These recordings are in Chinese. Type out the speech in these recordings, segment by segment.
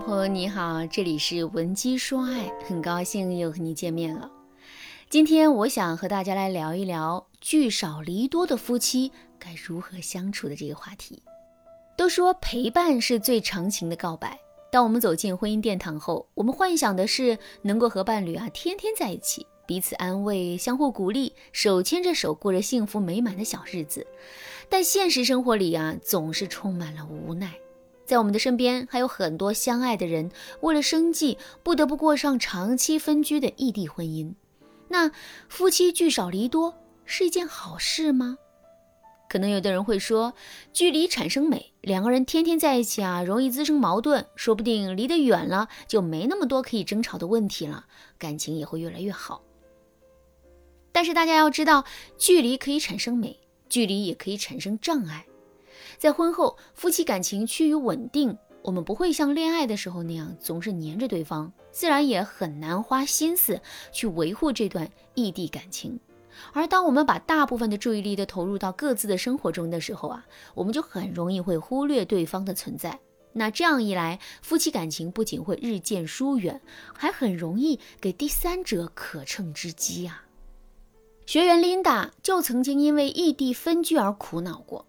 朋友你好，这里是文姬说爱，很高兴又和你见面了。今天我想和大家来聊一聊聚少离多的夫妻该如何相处的这个话题。都说陪伴是最长情的告白。当我们走进婚姻殿堂后，我们幻想的是能够和伴侣啊天天在一起，彼此安慰，相互鼓励，手牵着手过着幸福美满的小日子。但现实生活里啊，总是充满了无奈。在我们的身边，还有很多相爱的人，为了生计不得不过上长期分居的异地婚姻。那夫妻聚少离多是一件好事吗？可能有的人会说，距离产生美，两个人天天在一起啊，容易滋生矛盾，说不定离得远了，就没那么多可以争吵的问题了，感情也会越来越好。但是大家要知道，距离可以产生美，距离也可以产生障碍。在婚后，夫妻感情趋于稳定，我们不会像恋爱的时候那样总是黏着对方，自然也很难花心思去维护这段异地感情。而当我们把大部分的注意力都投入到各自的生活中的时候啊，我们就很容易会忽略对方的存在。那这样一来，夫妻感情不仅会日渐疏远，还很容易给第三者可乘之机啊。学员琳达就曾经因为异地分居而苦恼过。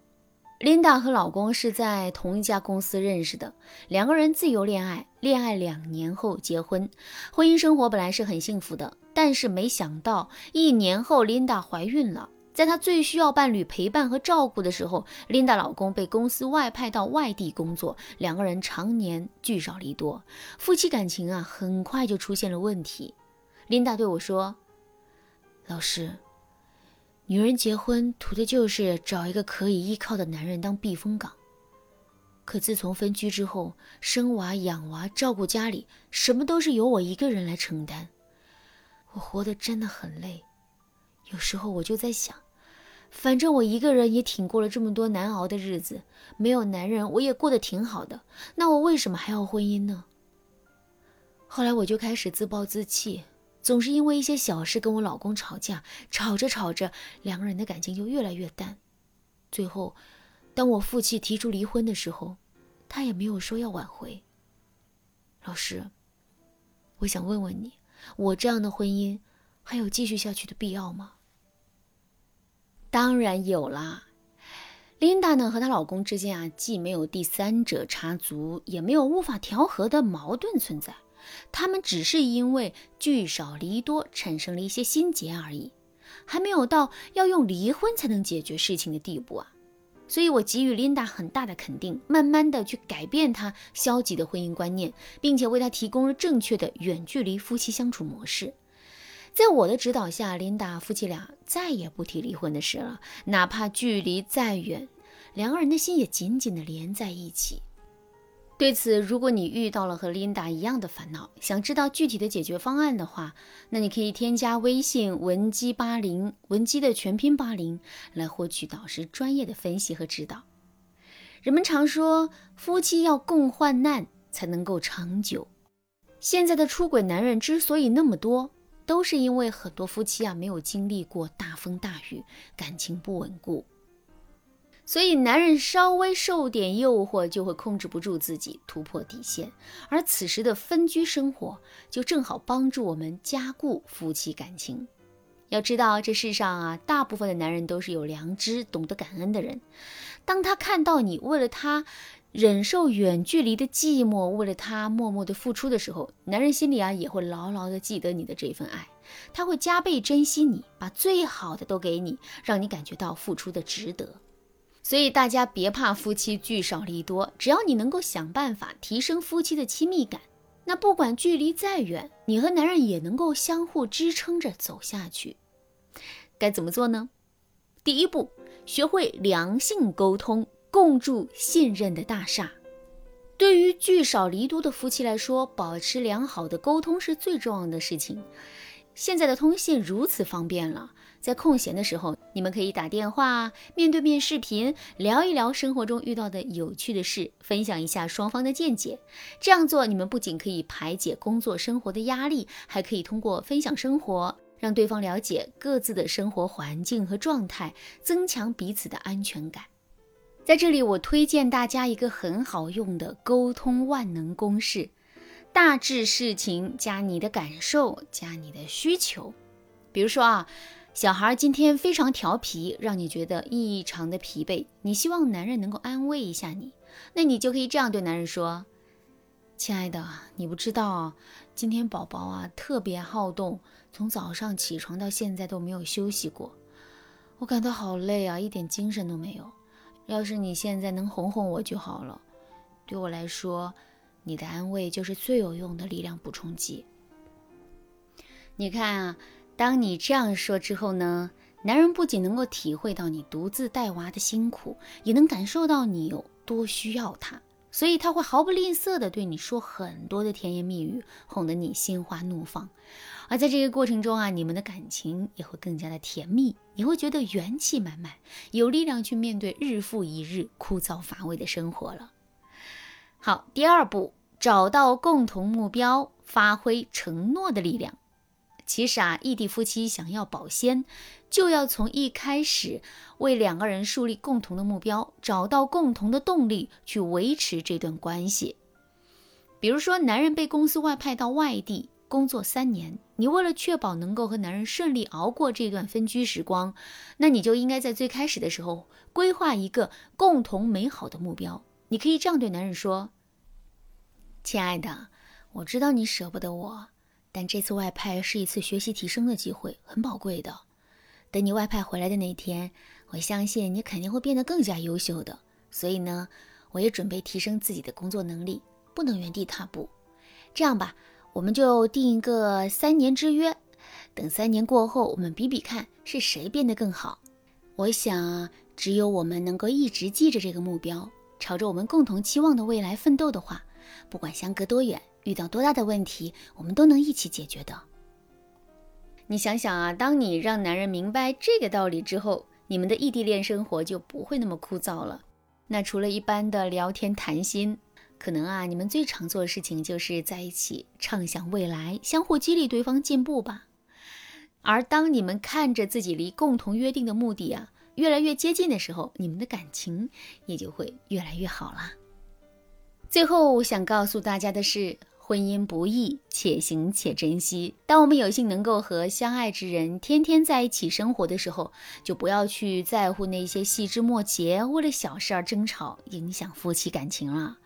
琳达和老公是在同一家公司认识的，两个人自由恋爱，恋爱两年后结婚，婚姻生活本来是很幸福的，但是没想到一年后琳达怀孕了，在她最需要伴侣陪伴和照顾的时候，琳达老公被公司外派到外地工作，两个人常年聚少离多，夫妻感情啊很快就出现了问题。琳达对我说：“老师。”女人结婚图的就是找一个可以依靠的男人当避风港。可自从分居之后，生娃、养娃、照顾家里，什么都是由我一个人来承担。我活得真的很累。有时候我就在想，反正我一个人也挺过了这么多难熬的日子，没有男人我也过得挺好的。那我为什么还要婚姻呢？后来我就开始自暴自弃。总是因为一些小事跟我老公吵架，吵着吵着，两个人的感情就越来越淡。最后，当我负气提出离婚的时候，他也没有说要挽回。老师，我想问问你，我这样的婚姻还有继续下去的必要吗？当然有啦。琳达呢和她老公之间啊，既没有第三者插足，也没有无法调和的矛盾存在。他们只是因为聚少离多产生了一些心结而已，还没有到要用离婚才能解决事情的地步啊。所以我给予琳达很大的肯定，慢慢的去改变她消极的婚姻观念，并且为她提供了正确的远距离夫妻相处模式。在我的指导下，琳达夫妻俩再也不提离婚的事了，哪怕距离再远，两个人的心也紧紧的连在一起。对此，如果你遇到了和琳达一样的烦恼，想知道具体的解决方案的话，那你可以添加微信文姬八零，文姬的全拼八零，来获取导师专业的分析和指导。人们常说，夫妻要共患难才能够长久。现在的出轨男人之所以那么多，都是因为很多夫妻啊没有经历过大风大雨，感情不稳固。所以，男人稍微受点诱惑，就会控制不住自己，突破底线。而此时的分居生活，就正好帮助我们加固夫妻感情。要知道，这世上啊，大部分的男人都是有良知、懂得感恩的人。当他看到你为了他忍受远距离的寂寞，为了他默默的付出的时候，男人心里啊，也会牢牢的记得你的这份爱，他会加倍珍惜你，把最好的都给你，让你感觉到付出的值得。所以大家别怕夫妻聚少离多，只要你能够想办法提升夫妻的亲密感，那不管距离再远，你和男人也能够相互支撑着走下去。该怎么做呢？第一步，学会良性沟通，共筑信任的大厦。对于聚少离多的夫妻来说，保持良好的沟通是最重要的事情。现在的通信如此方便了。在空闲的时候，你们可以打电话、面对面视频，聊一聊生活中遇到的有趣的事，分享一下双方的见解。这样做，你们不仅可以排解工作生活的压力，还可以通过分享生活，让对方了解各自的生活环境和状态，增强彼此的安全感。在这里，我推荐大家一个很好用的沟通万能公式：大致事情加你的感受加你的需求。比如说啊，小孩今天非常调皮，让你觉得异常的疲惫，你希望男人能够安慰一下你，那你就可以这样对男人说：“亲爱的，你不知道，今天宝宝啊特别好动，从早上起床到现在都没有休息过，我感到好累啊，一点精神都没有。要是你现在能哄哄我就好了，对我来说。”你的安慰就是最有用的力量补充剂。你看啊，当你这样说之后呢，男人不仅能够体会到你独自带娃的辛苦，也能感受到你有多需要他，所以他会毫不吝啬的对你说很多的甜言蜜语，哄得你心花怒放。而在这个过程中啊，你们的感情也会更加的甜蜜，你会觉得元气满满，有力量去面对日复一日枯燥乏味的生活了。好，第二步。找到共同目标，发挥承诺的力量。其实啊，异地夫妻想要保鲜，就要从一开始为两个人树立共同的目标，找到共同的动力去维持这段关系。比如说，男人被公司外派到外地工作三年，你为了确保能够和男人顺利熬过这段分居时光，那你就应该在最开始的时候规划一个共同美好的目标。你可以这样对男人说。亲爱的，我知道你舍不得我，但这次外派是一次学习提升的机会，很宝贵的。等你外派回来的那天，我相信你肯定会变得更加优秀的。所以呢，我也准备提升自己的工作能力，不能原地踏步。这样吧，我们就定一个三年之约，等三年过后，我们比比看是谁变得更好。我想，只有我们能够一直记着这个目标，朝着我们共同期望的未来奋斗的话。不管相隔多远，遇到多大的问题，我们都能一起解决的。你想想啊，当你让男人明白这个道理之后，你们的异地恋生活就不会那么枯燥了。那除了一般的聊天谈心，可能啊，你们最常做的事情就是在一起畅想未来，相互激励对方进步吧。而当你们看着自己离共同约定的目的啊越来越接近的时候，你们的感情也就会越来越好啦。最后想告诉大家的是，婚姻不易，且行且珍惜。当我们有幸能够和相爱之人天天在一起生活的时候，就不要去在乎那些细枝末节，为了小事而争吵，影响夫妻感情了。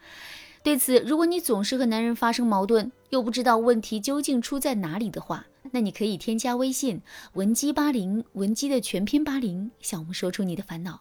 对此，如果你总是和男人发生矛盾，又不知道问题究竟出在哪里的话，那你可以添加微信文姬八零，文姬的全拼八零，向我们说出你的烦恼。